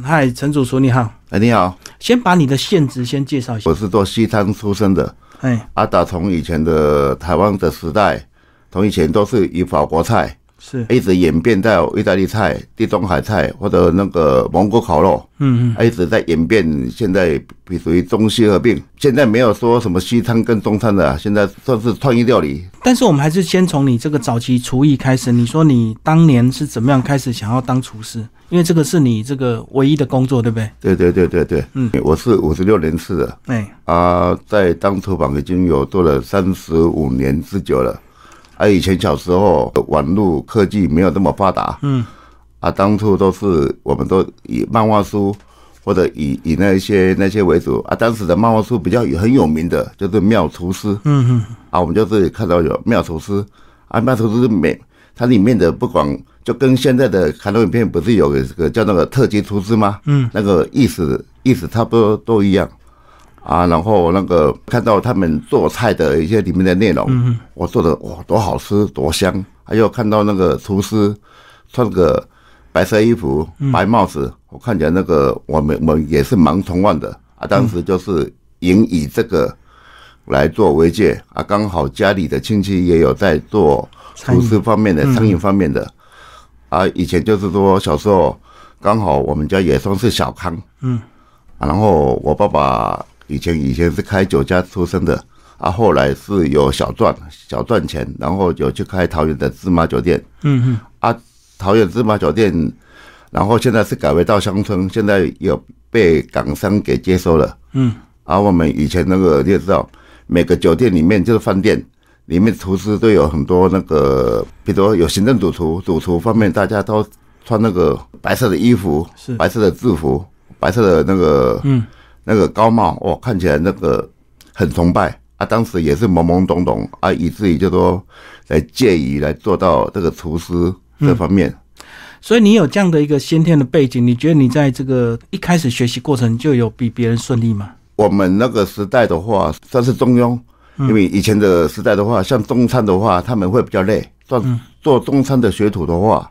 嗨，陈主厨你好，哎，你好，先把你的现职先介绍一下。我是做西餐出身的，哎，阿达从以前的台湾的时代，从以前都是以法国菜，是，一直演变到意大利菜、地中海菜或者那个蒙古烤肉，嗯嗯，一直在演变，现在比属于中西合并，现在没有说什么西餐跟中餐的啊，现在算是创意料理。但是我们还是先从你这个早期厨艺开始。你说你当年是怎么样开始想要当厨师？因为这个是你这个唯一的工作，对不对？对对对对对，嗯，我是五十六年次的，哎，啊，在当厨房已经有做了三十五年之久了。啊，以前小时候网络科技没有这么发达，嗯，啊，当初都是我们都以漫画书或者以以那些那些为主。啊。当时的漫画书比较有很有名的就是妙厨师，嗯嗯，啊，我们就是看到有妙厨师。啊，妙厨师每它里面的不管就跟现在的卡通影片不是有个这个叫那个特级厨师吗？嗯，那个意思意思差不多都一样。啊，然后那个看到他们做菜的一些里面的内容，嗯我做的哇多好吃多香，还有看到那个厨师穿个白色衣服、白帽子，我看起来那个我们我们也是蛮崇望的啊。当时就是引以这个来做为戒啊，刚好家里的亲戚也有在做厨师方面的、餐饮方面的。啊。以前就是说小时候刚好我们家也算是小康，嗯，啊，然后我爸爸。以前以前是开酒家出身的。啊，后来是有小赚小赚钱，然后有去开桃园的芝麻酒店，嗯嗯，啊，桃园芝麻酒店，然后现在是改为到乡村，现在有被港商给接收了，嗯，而我们以前那个你也知道，每个酒店里面就是饭店里面厨师都有很多那个，比如说有行政主厨，主厨方面大家都穿那个白色的衣服，是白色的制服，白色的那个，嗯。那个高帽哦，看起来那个很崇拜啊！当时也是懵懵懂懂啊，以至于就说来介意来做到这个厨师这方面。所以你有这样的一个先天的背景，你觉得你在这个一开始学习过程就有比别人顺利吗？我们那个时代的话，算是中庸，因为以前的时代的话，像中餐的话，他们会比较累。做做中餐的学徒的话，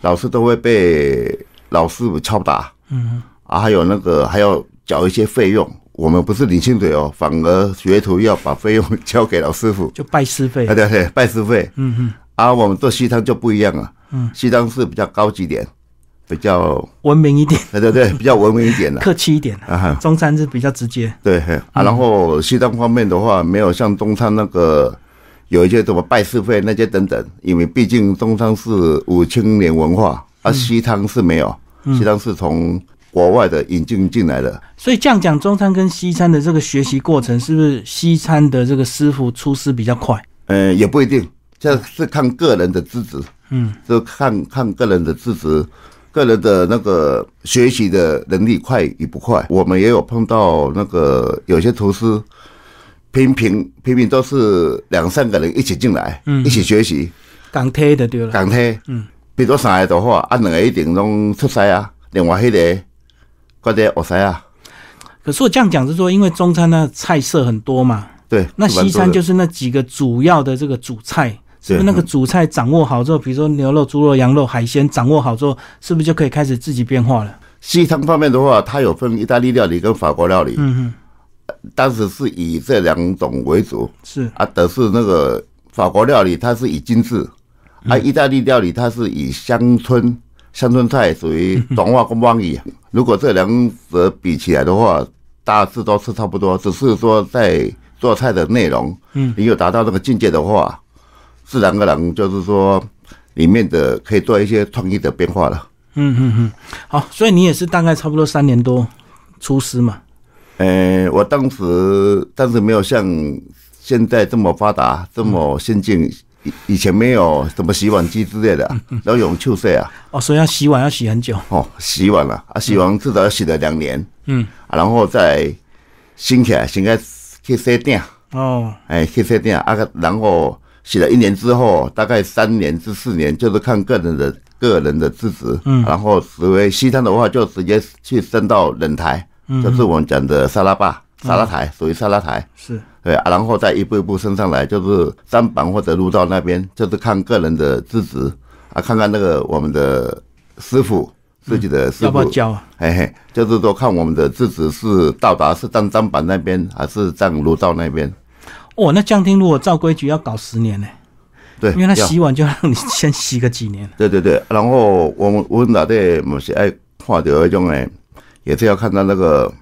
老师都会被老师傅敲打，嗯啊，还有那个还要。缴一些费用，我们不是领薪水哦，反而学徒要把费用交给老师傅，就拜师费。对对对，拜师费。嗯嗯。啊，我们做西餐就不一样了。嗯。西餐是比较高级点，比较文明一点。对对对，比较文明一点的，客气一点。啊中餐是比较直接。对，啊，然后西餐方面的话，没有像中餐那个有一些什么拜师费那些等等，因为毕竟中餐是五千年文化，而西餐是没有，西餐是从。国外的引进进来的，所以这样讲，中餐跟西餐的这个学习过程，是不是西餐的这个师傅出师比较快？呃，也不一定，这是看个人的资质，嗯，就看看个人的资质，个人的那个学习的能力快与不快。我们也有碰到那个有些厨师，频频频频都是两三个人一起进来，嗯，一起学习，港推的对了，港推，嗯，比如三个的话，啊，两个一定拢出师啊，另外迄个。快点，我塞啊！可是我这样讲是说，因为中餐呢菜色很多嘛，对，那西餐就是那几个主要的这个主菜，是不是？那个主菜掌握好之后，比如说牛肉、猪肉、羊肉、海鲜掌握好之后，是不是就可以开始自己变化了？西餐方面的话，它有分意大利料理跟法国料理，嗯哼，当时是以这两种为主，是。啊，但是那个法国料理，它是以精致，啊，意大利料理它是以乡村。乡村菜属于短化跟方语，如果这两者比起来的话，大致都是差不多，只是说在做菜的内容，嗯，你有达到那个境界的话，自然而然就是说里面的可以做一些创意的变化了。嗯嗯嗯，好，所以你也是大概差不多三年多出师嘛？呃，我当时当时没有像现在这么发达，这么先进。以以前没有什么洗碗机之类的，都用秋水啊。哦，所以要洗碗要洗很久。哦，洗碗了啊，洗完至少要洗了两年。嗯，啊，然后再醒起来，先该去洗店。哦，哎，去洗店啊，然后洗了一年之后，大概三年至四年，就是看个人的个人的资质。嗯，然后所谓西餐的话，就直接去升到冷台，就是我们讲的沙拉吧。沙拉台属于沙拉台，是对啊，然后再一步一步升上来，就是砧板或者炉灶那边，就是看个人的资质啊，看看那个我们的师傅自己的师傅要不要傅，教啊？嘿嘿，就是说看我们的资质是到达是站砧板那边，还是站炉灶那边。哦，那降厅如果照规矩要搞十年呢、对，因为他洗碗就让你先洗个几年。对对对，然后我们我们哪队某些爱看到那种呢，也是要看到那个，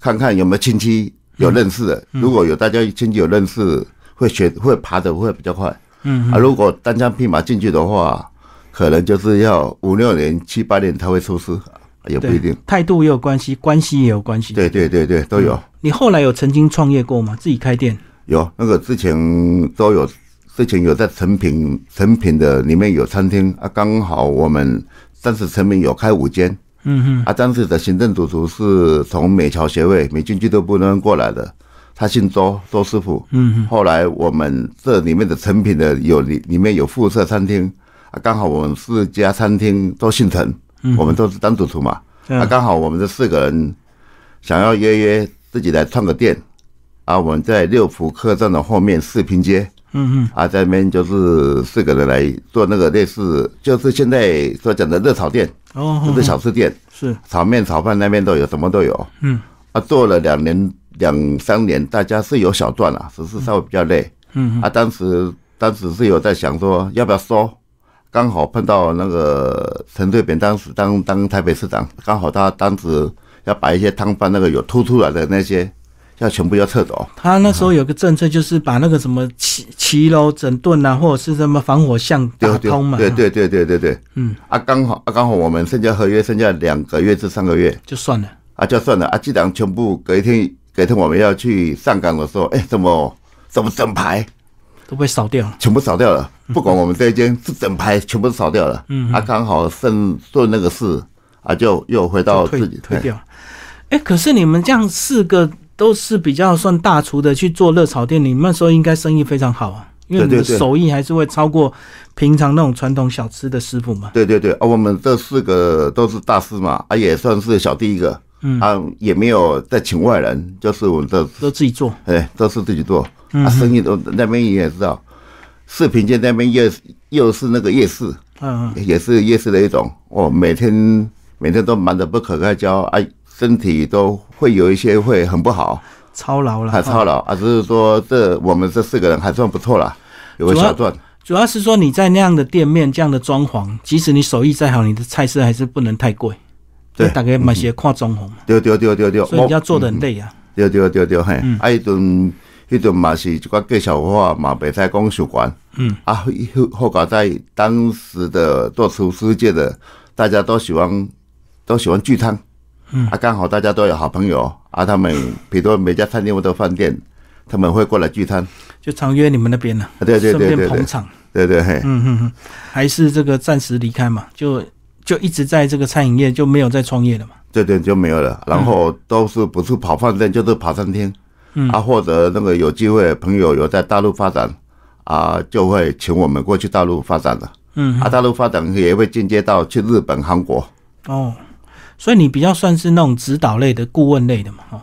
看看有没有亲戚有认识的，如果有大家亲戚有认识，会学会爬的会比较快。嗯，啊，如果单枪匹马进去的话，可能就是要五六年、七八年才会出师，也不一定。，态度也有关系，关系也有关系。对对对对，都有。你后来有曾经创业过吗？自己开店？有那个之前都有，之前有在成品成品的里面有餐厅啊，刚好我们当时成品有开五间。嗯哼，啊，当时的行政主厨是从美侨协会美军俱乐部那边过来的，他姓周，周师傅。嗯哼，后来我们这里面的成品的有里里面有附设餐厅。啊，刚好我们四家餐厅都姓陈，嗯我们都是当主厨嘛，啊，嗯刚好我们这四个人想要约约自己来创个店，啊，我们在六福客栈的后面四平街，嗯嗯，啊，在那边就是四个人来做那个类似，就是现在所讲的热炒店，哦，就是小吃店，是，炒面、炒饭那边都有，什么都有。嗯。啊，做了两年、两三年，大家是有小赚啊，只是稍微比较累。嗯。啊，当时当时是有在想说要不要收，刚好碰到那个陈水扁当时当当台北市长，刚好他当时要把一些摊贩那个有凸出来的那些，要全部要撤走。他那时候有个政策，就是把那个什么骑骑楼整顿啊，或者是什么防火巷打对通嘛。对对对对对对，嗯，啊，刚好啊，刚好我们剩下合约剩下两个月至三个月，就算了。啊，就算了啊，既然全部隔一天隔一天我们要去上岗的时候，哎，怎么怎么整排都被扫掉了。全部扫掉了？不管我们这一间是整排全部扫掉了，嗯啊，刚好剩顺那个事啊，就又回到自己退掉了。哎、可是你们这样四个都是比较算大厨的去做热炒店，你们那时候应该生意非常好啊，因为你的手艺还是会超过平常那种传统小吃的师傅嘛。对对对。啊，我们这四个都是大师嘛，啊，也算是小弟一个，嗯。啊，也没有再请外人，就是我们这都自己做，哎，都是自己做，嗯。啊，生意都那边你也知道，四平街那边又又是那个夜市，嗯，也是夜市的一种。哦，每天每天都忙得不可开交啊，身体都会有一些会很不好，操劳了，还操劳啊，只是说这我们这四个人还算不错了，有个小赚。主要是说你在那样的店面、这样的装潢，即使你手艺再好，你的菜色还是不能太贵。对大概买些跨装潢嘛，对对对对对，所以你要做的很累啊。对对对对嘿，嗯啊，迄阵迄阵嘛是一寡介绍话嘛，袂使讲习惯。嗯，啊，后后搞在当时的做厨师界的，大家都喜欢都喜欢聚餐。嗯，啊，刚好大家都有好朋友啊，他们比如说每家餐厅或者饭店，他们会过来聚餐。就常约你们那边呢，啊对对对对捧场。对对嘿，嗯嗯嗯，还是这个暂时离开嘛，就就一直在这个餐饮业，就没有再创业了嘛。对对就没有了。然后都是不是跑饭店就是跑餐厅。嗯啊，或者那个有机会朋友有在大陆发展啊，就会请我们过去大陆发展了。嗯啊，大陆发展也会进阶到去日本、韩国。哦，所以你比较算是那种指导类的、顾问类的嘛，哈，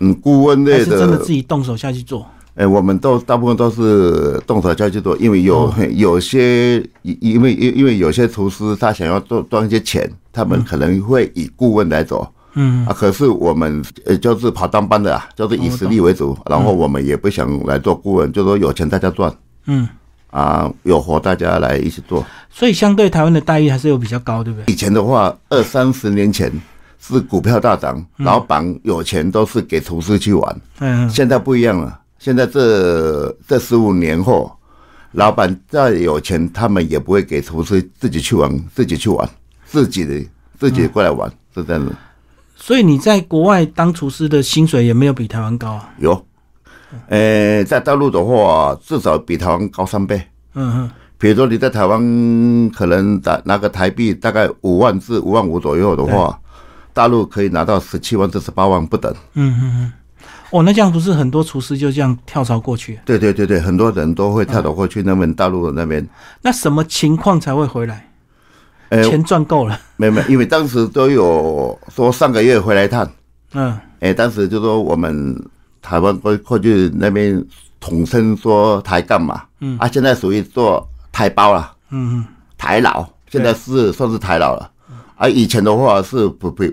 嗯，顾问还类是真的的，自己动手下去做？哎、我们都大部分都是动手下去做，因为有、哦 有些因因为因因为有些厨师他想要赚赚一些钱，他们可能会以顾问来走。嗯，啊，可是我们呃就是跑当班的啊，就是以实力为主，然后我们也不想来做顾问，就说有钱大家赚。嗯，啊，有活大家来一起做。所以相对台湾的待遇还是有比较高，对不对？以前的话，二三十年前是股票大涨，老板有钱都是给厨师去玩，嗯，现在不一样了。现在这这十五年后，老板再有钱，他们也不会给厨师自己去玩，自己去玩，自己的自己过来玩，是这样子。所以你在国外当厨师的薪水也没有比台湾高啊。有，呃，在大陆的话，至少比台湾高三倍。嗯哼，比如说你在台湾可能打拿个台币大概五万至五万五左右的话，大陆可以拿到十七万至十八万不等。嗯哼哼。哦，那这样不是很多厨师就这样跳槽过去？对对对对，很多人都会跳槽过去那边大陆那边。那什么情况才会回来？呃，钱赚够了。没没，因为当时都有说上个月回来一趟，嗯哎，当时就说我们台湾过过去那边统称说台干嘛，嗯啊，现在属于做台胞了。嗯嗯，台老，现在是算是台老了。啊，以前的话是不不，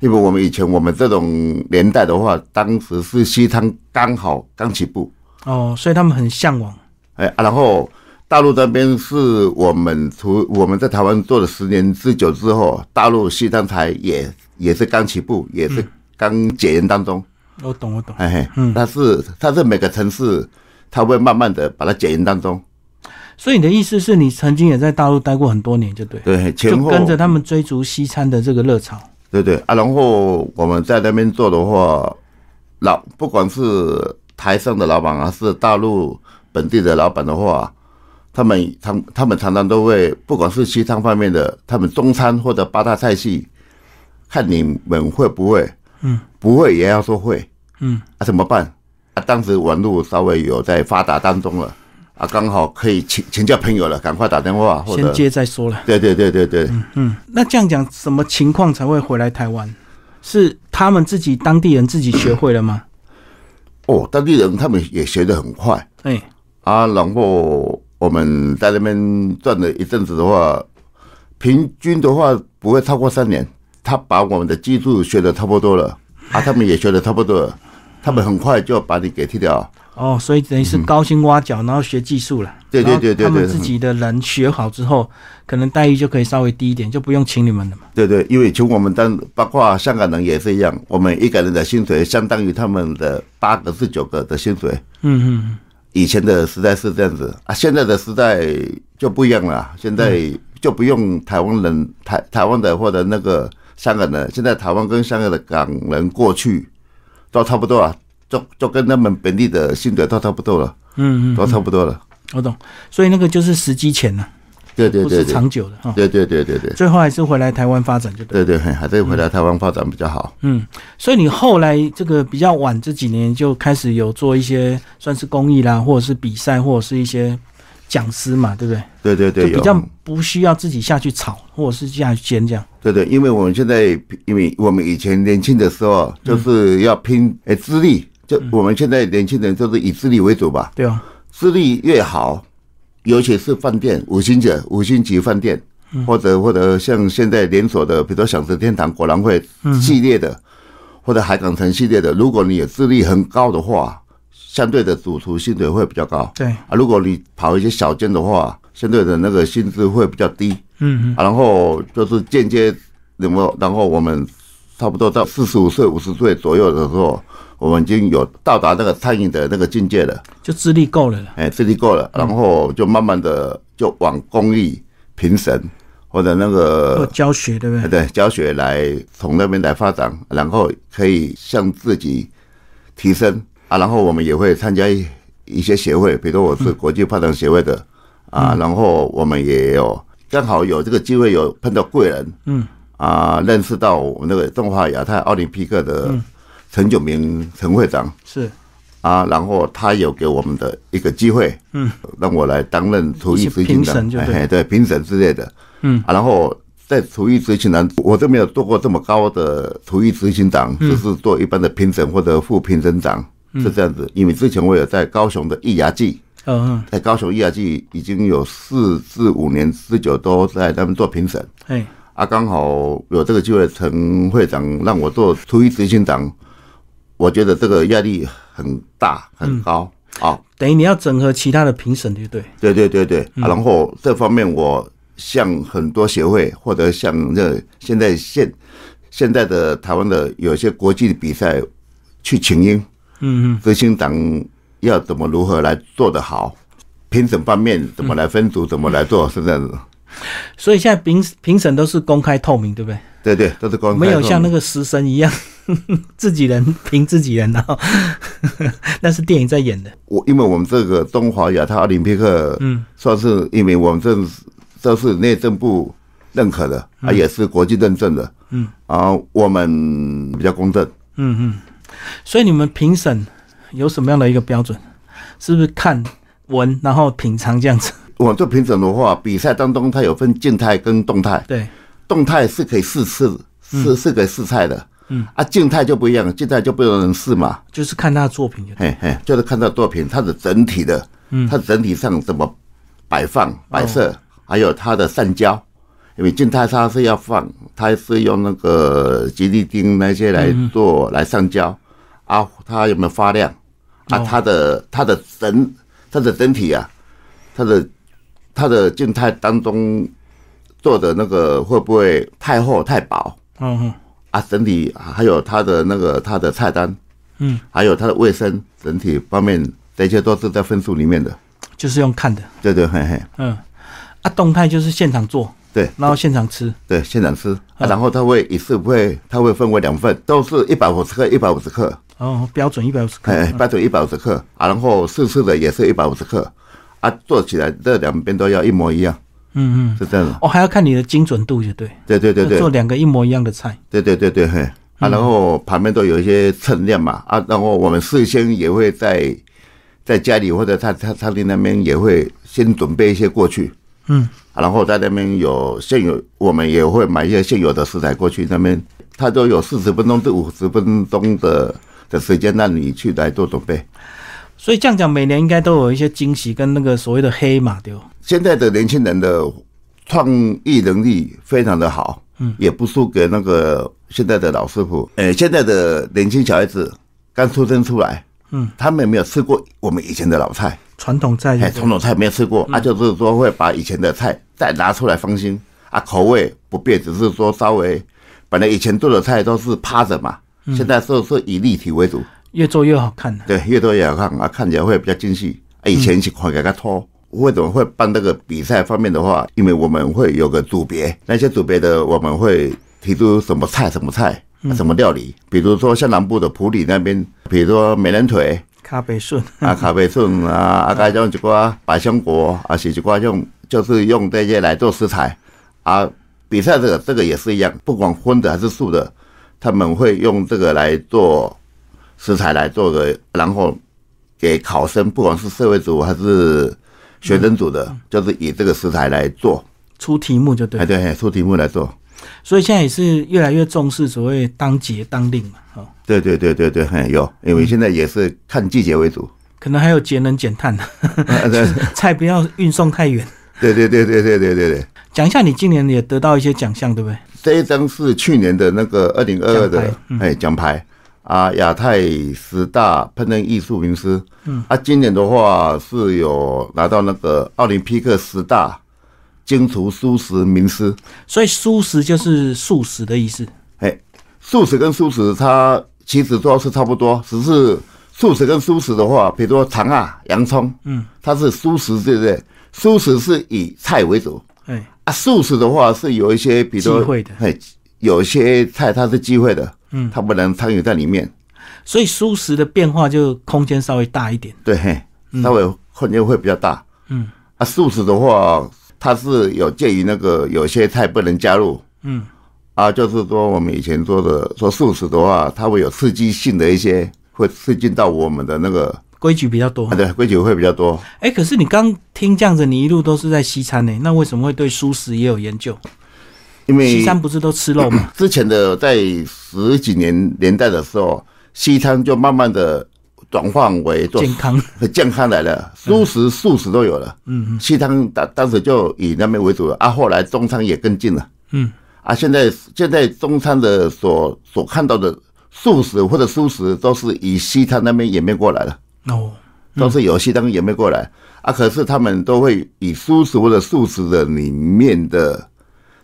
因为我们以前我们这种年代的话，当时是西餐刚好刚起步，哦，所以他们很向往。哎、啊，然后大陆这边是我们除我们在台湾做了十年之久之后，大陆西餐台也也是刚起步，也是刚解严当中，我懂，我懂。哎嘿，嗯，但是它是每个城市，它会慢慢的把它解严当中，所以你的意思是你曾经也在大陆待过很多年，就对，对，前后。就跟着他们追逐西餐的这个热潮。对对。啊，然后我们在那边做的话，老不管是台上的老板还是大陆本地的老板的话，他们常他们常常都会，不管是西餐方面的，他们中餐或者八大菜系，看你们会不会，嗯，不会也要说会，嗯，啊怎么办？啊，当时网络稍微有在发达当中了，啊，刚好可以请请教朋友了，赶快打电话或者，先接再说了。对对对对对，嗯嗯，那这样讲，什么情况才会回来台湾？是他们自己当地人自己学会了吗？哦，当地人他们也学得很快。哎、啊，然后我们在那边转了一阵子的话，平均的话不会超过三年。他把我们的技术学的差不多了，啊，他们也学的差不多了，他们很快就把你给踢掉。哦，所以等于是高薪挖角，然后学技术了。嗯对对对对他们对自己的人学好之后，可能待遇就可以稍微低一点，就不用请你们了嘛。对对，因为请我们当包括香港人也是一样，我们一个人的薪水相当于他们的八个至九个的薪水。嗯嗯以前的时代是这样子啊，现在的时代就不一样了。现在就不用台湾人、台台湾的或者那个香港人，现在台湾跟香港的港人过去都差不多啊，就就跟他们本地的薪水都差不多了，嗯嗯，都差不多了。我懂。所以那个就是时机钱呐、不是对对对是，长久的哈。对对对对对最后还是回来台湾发展就对。对对，还是回来台湾发展比较好。嗯，所以你后来这个比较晚这几年就开始有做一些算是公益啦，或者是比赛，或者是一些讲师嘛，对不对？对对对，就比较不需要自己下去炒，或者是下去煎这样。对对，因为我们现在，因为我们以前年轻的时候，就是要拼诶资历，就我们现在年轻人就是以资历为主吧，对啊，资历越好，尤其是饭店五星级五星级饭店，或者或者像现在连锁的，比如说享食天堂、果然会系列的，或者海港城系列的，如果你有资历很高的话，相对的主厨薪水会比较高对，啊。如果你跑一些小间的话，相对的那个薪资会比较低。嗯嗯，啊，然后就是间接有没有？然后我们差不多到四十五岁、五十岁左右的时候，我们已经有到达那个餐饮的那个境界了，就资历够了了。哎，资历够了，然后就慢慢的就往公益评审或者那做个教学，对不对？对教学来从那边来发展，然后可以向自己提升啊，然后我们也会参加一一些协会，比如我是国际发展协会的啊，然后我们也有刚好有这个机会有碰到贵人，嗯，啊，认识到我们那个中华亚太奥林匹克的陈炯明陈会长是，啊，然后他有给我们的一个机会，嗯，让我来担任厨艺执行评长审就，对哎，对，评审之类的，嗯。啊，然后在厨艺执行长，我都没有做过这么高的厨艺执行长，嗯。只是做一般的评审或者副评审长，是这样子。因为之前我有在高雄的益牙记，嗯嗯，在高雄益牙记已经有四至五年之久都在他们做评审。哎，啊，刚好有这个机会，陈会长让我做初一执行长，我觉得这个压力很大很高啊。等于你要整合其他的评审，对不对？对对对对，啊然后这方面我向很多协会或者向这现在现现在的台湾的有一些国际比赛去请缨，嗯嗯，执行长要怎么如何来做得好，评审方面怎么来分组，怎么来做，是这样子。所以现在评评审都是公开透明，对不对？对对，都是公开没有像那个个食神一样，自己人评自己人，然后 那是电影在演的。我，因为我们这个中华亚太奥林匹克，嗯，算是因为我们这这是内政部认可的，啊，也是国际认证的，嗯，啊，我们比较公正。嗯嗯，所以你们评审有什么样的一个标准？是不是看闻然后品尝这样子？我做评审的话，比赛当中它有分静态跟动态，对，动态是可以试吃，是是可以试菜的，嗯，啊，静态就不一样，静态就不能试嘛，就是看他的作品。嘿嘿，就是看到作品它的整体的，嗯。它整体上怎么摆放摆设，还有它的上焦，因为静态它是要放，它是用那个吉利丁那些来做来上胶啊，它有没有发亮？啊？它的它的整它的整体啊，它的它的静态当中做的那个会不会太厚太薄？嗯哼，啊，整体还有它的那个它的菜单，嗯，还有它的卫生整体方面，这些都是在分数里面的，就是用看的，对对嘿嘿，嗯，啊，动态就是现场做。对，然后现场吃，对，现场吃，然后他会一次不会，他会分为两份，都是一百五十克，一百五十克。哦，标准一百五十克，哎，标准一百五十克。啊，然后试吃的也是一百五十克，啊，做起来这两边都要一模一样。嗯嗯，是这样的。哦，还要看你的精准度，就对。对对对对，做两个一模一样的菜。对对对对，嘿，啊，然后旁边都有一些称量嘛，啊，然后我们事先也会在在家里或者他他餐厅那边也会先准备一些过去。嗯，然后在那边有现有，我们也会买一些现有的食材过去那边，它都有四十分钟至五十分钟的的时间让你去来做准备。所以这样讲，每年应该都有一些惊喜跟那个所谓的黑马，对现在的年轻人的创意能力非常的好，嗯，也不输给那个现在的老师傅。呃，现在的年轻小孩子刚出生出来，嗯，他们没有吃过我们以前的老菜。传统菜，哎，传统菜没有吃过，啊，就是说会把以前的菜再拿出来翻新，啊，口味不变，只是说稍微，本来以前做的菜都是趴着嘛，现在是是以立体为主，越做越好看对，越做越好看啊，看起来会比较精细。啊，以前是看给他拖，为什么会办这个比赛方面的话？因为我们会有个组别，那些组别的我们会提出什么菜、什么菜、什么料理，比如说像南部的普里那边，比如说美人腿。咖啡笋 啊，咖啡笋啊，啊，加种一寡百香果啊，是一寡用，就是用这些来做食材。啊。比赛这个这个也是一样，不管荤的还是素的，他们会用这个来做食材来做的，然后给考生，不管是社会组还是学生组的，就是以这个食材来做。出题目就对，哎对，出题目来做。所以现在也是越来越重视所谓当节当令嘛，哦，对对对对对，很有，因为现在也是看季节为主，可能还有节能减碳。呢，菜不要运送太远。对对对对对对对对，讲一下你今年也得到一些奖项，对不对？这一张是去年的那个二零二二的哎奖牌。啊，亚太十大烹饪艺术名师，嗯，啊，今年的话是有拿到那个奥林匹克十大。精厨素食名师，所以素食就是素食的意思。哎，素食跟素食它其实都是差不多，只是素食跟素食的话，比如说肠啊、洋葱，嗯，它是素食，对不对？素食是以菜为主，哎啊，素食的话是有一些，比如说，哎，有一些菜它是忌讳的，嗯，它不能参与在里面。所以素食的变化就空间稍微大一点，对，嘿，稍微空间会比较大。嗯，啊，素食的话。它是有介于那个有些菜不能加入，嗯，啊，就是说我们以前说的说素食的话，它会有刺激性的一些，会刺激到我们的那个规矩比较多，对，规矩会比较多。哎，可是你刚听这样子，你一路都是在西餐呢，那为什么会对素食也有研究？因为西餐不是都吃肉吗？之前的在十几年年代的时候，西餐就慢慢的。转换为做健康，健康来了，素食、素食都有了。嗯嗯，西餐当当时就以那边为主了啊，后来中餐也跟进了。嗯，啊，现在现在中餐的所所看到的素食或者素食，都是以西餐那边演变过来的。哦，都是由西餐演变过来啊，可是他们都会以素食或者素食的里面的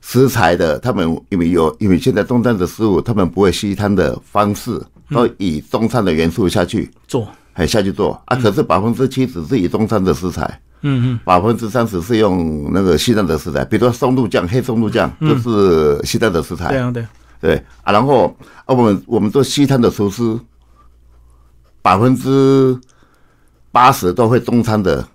食材的，他们因为有因为现在中餐的食物，他们不会西餐的方式。都以中餐的元素下去做，还下去做啊！可是百分之七十是以中餐的食材，嗯嗯，百分之三十是用那个西藏的食材，比如说松露酱、黑松露酱，就是西藏的食材。对啊，对，对啊。然后啊，我们我们做西餐的厨师，百分之八十都会中餐的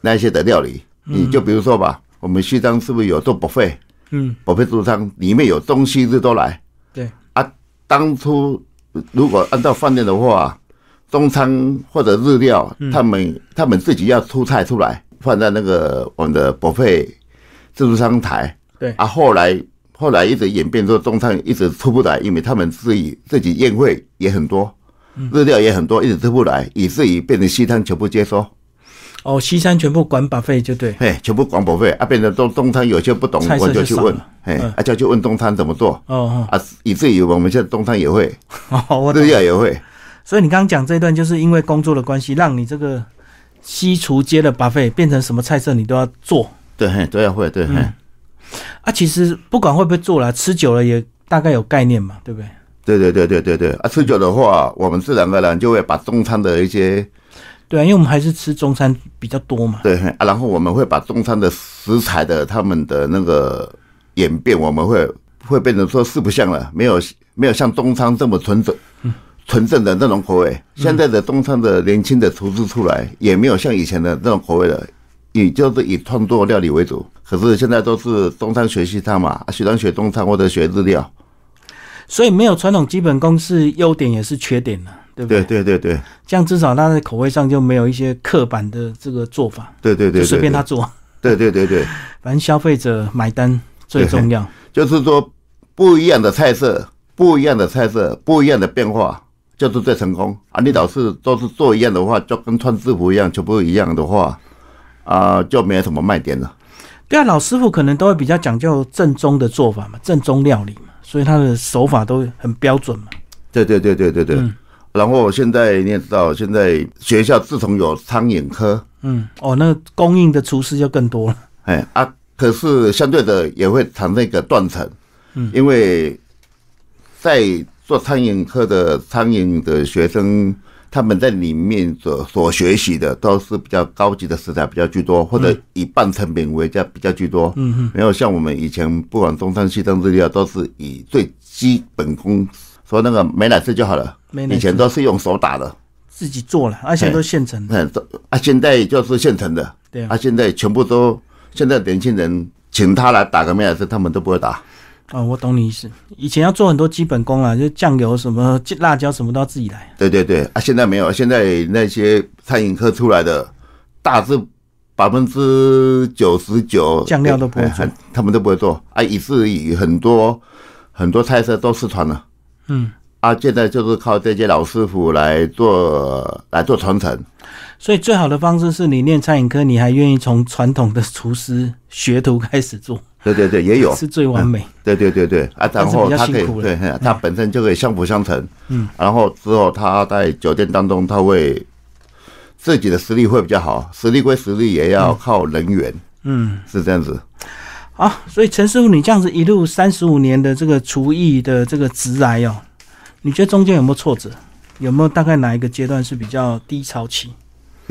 那些的料理。你就比如说吧，我们西藏是不是有做 buffet？嗯，buffet 自助餐里面有中西日都来。对啊，当初。如果按照饭店的话，中餐或者日料，他们他们自己要出菜出来，放在那个我们的博费自助餐台。对。啊，后来后来一直演变说中餐一直出不来，因为他们自己自己宴会也很多，日料也很多，一直出不来，以至于变成西餐全部接收。哦，西餐全部管把费就对，嘿，全部管保费啊，变成东东餐有些不懂我就去问嘿嗯，啊就去问东餐怎么做。哦啊，以至于我们现在东餐也会，哦，日。料也会，所以你刚刚讲这一段，就是因为工作的关系，让你这个西厨街的巴菲变成什么菜色你都要做对，嘿，都要会，对，啊。其实不管会不会做了，吃久了也大概有概念嘛，对不对？对对对对对对啊，吃久的话，我们自然而然就会把中餐的一些对啊，因为我们还是吃中餐比较多嘛。对，啊，然后我们会把中餐的食材的他们的那个演变，我们会会变成说四不像了，没有没有像中餐这么纯正。纯正的那种口味，现在的中餐的年轻的厨师出来，也没有像以前的那种口味了，也就是以创作料理为主。可是现在都是中餐学西餐嘛，啊西餐学中餐或者学日料。所以没有传统基本功是优点也是缺点了，对不对对？对对对这样至少他的口味上就没有一些刻板的这个做法，对对对对，就随便他做，对对对对，反正消费者买单最重要。就是说不一样的菜色，不一样的菜色，不一样的变化，就是最成功啊！你老是都是做一样的话，就跟穿制服一样，全部一样的话，啊、就没有什么卖点了。对啊，老师傅可能都会比较讲究正宗的做法嘛，正宗料理嘛，所以他的手法都很标准嘛。对对对对对对。嗯然后现在你也知道，现在学校自从有餐饮科，嗯，哦，那供应的厨师就更多了。哎啊，可是相对的也会产生一个断层，嗯因为在做餐饮科的餐饮的学生，他们在里面所所学习的都是比较高级的食材比较居多，或者以半成品为价比较居多，嗯哼，没有像我们以前不管中餐、西餐、日料都是以最基本功，说那个美乃滋就好了，没那以前都是用手打的，自己做了，而且都现成。的。嗯，都啊，现在就是现成的，对啊。啊，现在全部都，现在年轻人请他来打个面是他们都不会打。哦，我懂你意思。以前要做很多基本功啊，就酱油什么、辣椒什么都要自己来。对对对，啊，现在没有，现在那些餐饮科出来的，大致百分之九十九酱料都不会做哎他们都不会做啊，以至于很多很多菜色都失传了嗯，啊。现在就是靠这些老师傅来做来做传承。所以最好的方式是你念餐饮科，你还愿意从传统的厨师学徒开始做，对对对，也有，是最完美。对对对对。啊，然后他可以对，嘿他本身就可以相辅相成，嗯，然后之后他在酒店当中，他会自己的实力会比较好，实力归实力，也要靠人缘，嗯，是这样子。好，所以陈师傅，你这样子一路三十五年的这个厨艺的这个直来哦，你觉得中间有没有挫折？有没有大概哪一个阶段是比较低潮期？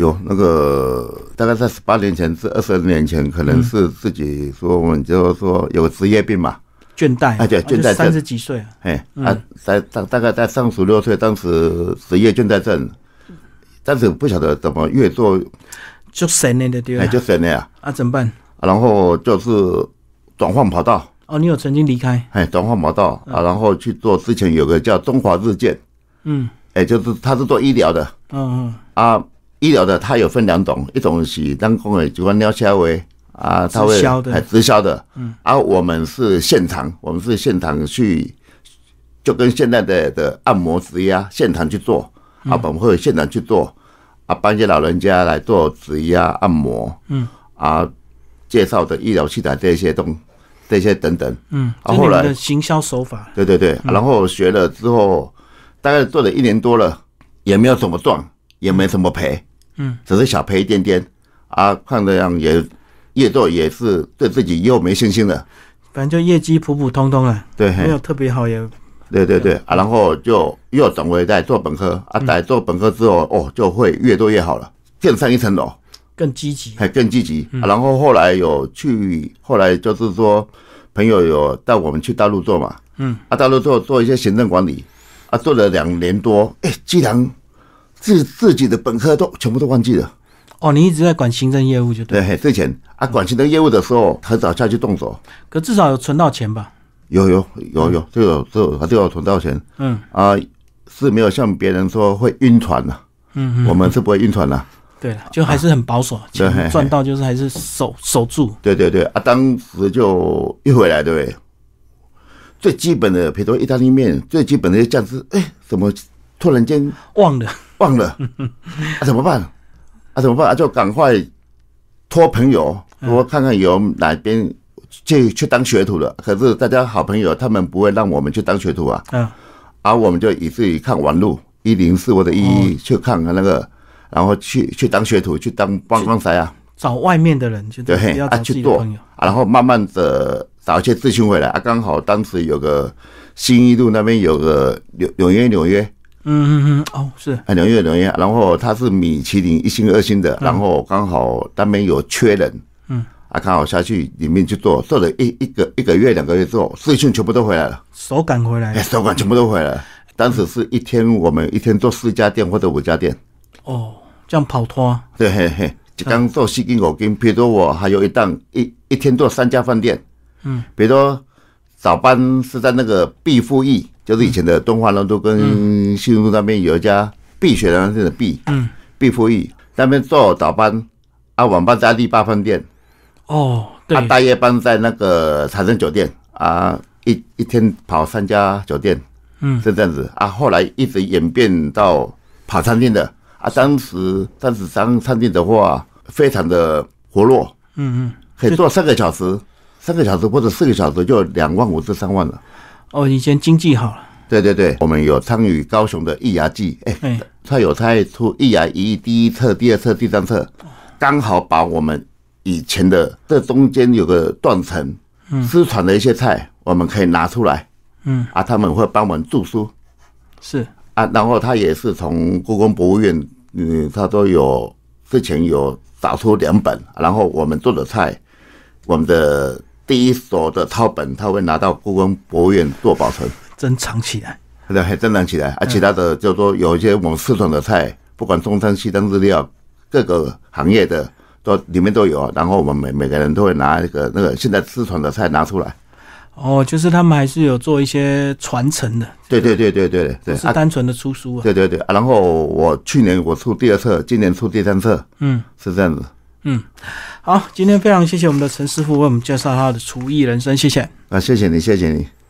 有那个大概在十八年前至二十年前，可能是自己说我们就说有职业病嘛，倦怠，哎对倦怠症。三十几岁啊，哎啊，在大大概在三十六岁，当时职业倦怠症，但是不晓得怎么越做就神了的对？吧哎？就神了呀，啊，怎么办？然后就是转换跑道。哦，你有曾经离开？哎，转换跑道。啊，然后去做之前有个叫中华日建，嗯。哎，就是他是做医疗的。嗯嗯。啊，医疗的它有分两种，一种是当工的机关尿下微啊，它会直销的。哎直销的，嗯，啊，我们是现场，我们是现场去，就跟现在的的按摩指压现场去做。啊，我们会现场去做啊，帮一些老人家来做指压按摩，嗯，啊，介绍的医疗器材这些东这些等等，嗯，啊后来的行销手法，对对对，然后学了之后，大概做了一年多了，也没有怎么赚，也没怎么赔，嗯，只是小赔一点点啊。看这样也越做也是对自己又没信心了，反正就业绩普普通通啊，对，没有特别好也。对对对啊，然后就又转回来做本科啊，在做本科之后，哦，就会越做越好了，更上一层楼，更积极，还更积极。啊然后后来有去，后来就是说朋友有带我们去大陆做嘛，嗯，啊，大陆做做一些行政管理，啊，做了两年多，哎，既然自自己的本科都全部都忘记了。哦，你一直在管行政业务就对，对，嘿之前啊，管行政业务的时候很少下去动手，可至少有存到钱吧？有有有有，就有就有就有存到钱嗯啊，是没有像别人说会晕船的、嗯嗯，我们是不会晕船的。对了，就还是很保守，钱赚到就是还是守守住。对对对啊，当时就一回来，对不对？最基本的，比如说意大利面，最基本的酱汁，哎，怎么突然间忘了，忘了？啊，怎么办？啊，怎么办？啊，就赶快托朋友，我看看有哪边去去当学徒的。可是大家好朋友，他们不会让我们去当学徒啊。嗯，而我们就以自己看网路一零四或者一一去看看那个，然后去去当学徒，去当帮帮谁啊？找外面的人就对啊去做朋友。啊然后慢慢的找一些资讯回来啊。刚好当时有个新一路那边有个纽纽约纽约嗯嗯嗯，哦，是，啊纽约纽约，然后他是米其林一星二星的，然后刚好那边有缺人，嗯，啊刚好下去里面去做，做了一一个一个月两个月之后，资讯全部都回来了，手赶回来哎，手感全部都回来了。当时是一天我们一天做四家店或者五家店，哦，这样跑脱，对嘿嘿，就刚做四斤五斤，比如说我还有一档一一天做三家饭店，嗯，比如说早班是在那个毕富义，就是以前的敦化南路跟西路那边有一家碧雪兰店的碧，嗯，毕富义那边做早班，啊晚班在力霸饭店，哦，对。啊，大夜班在那个财神酒店啊，一一天跑三家酒店，嗯，是这样子。啊。后来一直演变到跑餐厅的。啊，当时当时当餐厅的话，非常的活络，嗯嗯，可以做三个小时，三个小时或者四个小时就两万五至三万了。哦，以前经济好了，对对对，我们有参与高雄的易牙季，哎、哎，他有猜出易牙一第一册、第二册、第三册，刚好把我们以前的这中间有个断层，失传的一些菜，我们可以拿出来，嗯，啊，他们会帮我们著书是，啊，然后他也是从故宫博物院，嗯，他都有之前有找出两本，然后我们做的菜，我们的第一手的抄本，他会拿到故宫博物院做保存。珍藏起来，对，还珍藏起来啊！其他的就说有一些我们四川的菜，不管中餐、西餐、日料，各个行业的都里面都有。然后我们每每个人都会拿一个那个现在四川的菜拿出来。哦，就是他们还是有做一些传承的，对对对对对对不是啊！单纯的出书啊，对对对啊！然后我去年我出第二册，今年出第三册，嗯。是这样子。嗯好，今天非常谢谢我们的陈师傅为我们介绍他的厨艺人生，谢谢。啊，谢谢你，谢谢你。